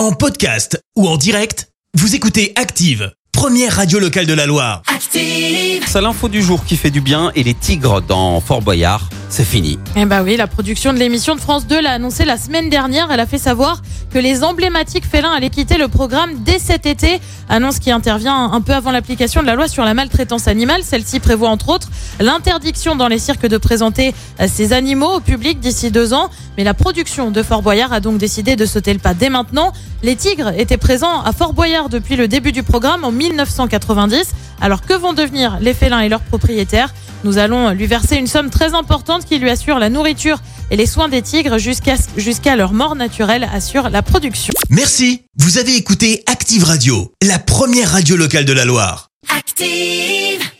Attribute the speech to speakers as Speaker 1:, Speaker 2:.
Speaker 1: En podcast ou en direct, vous écoutez Active, première radio locale de la Loire.
Speaker 2: Active.
Speaker 3: C'est l'info du jour qui fait du bien et les tigres dans Fort Boyard, c'est fini.
Speaker 4: Eh bah oui, la production de l'émission de France 2 l'a annoncé la semaine dernière. Elle a fait savoir que les emblématiques félins allaient quitter le programme dès cet été. Annonce qui intervient un peu avant l'application de la loi sur la maltraitance animale. Celle-ci prévoit entre autres l'interdiction dans les cirques de présenter ces animaux au public d'ici deux ans. Mais la production de Fort Boyard a donc décidé de sauter le pas dès maintenant. Les tigres étaient présents à Fort Boyard depuis le début du programme en 1990. Alors que vont devenir les félins et leurs propriétaires? Nous allons lui verser une somme très importante qui lui assure la nourriture et les soins des tigres jusqu'à jusqu'à leur mort naturelle, assure la production.
Speaker 1: Merci, vous avez écouté Active Radio, la première radio locale de la Loire.
Speaker 2: Active.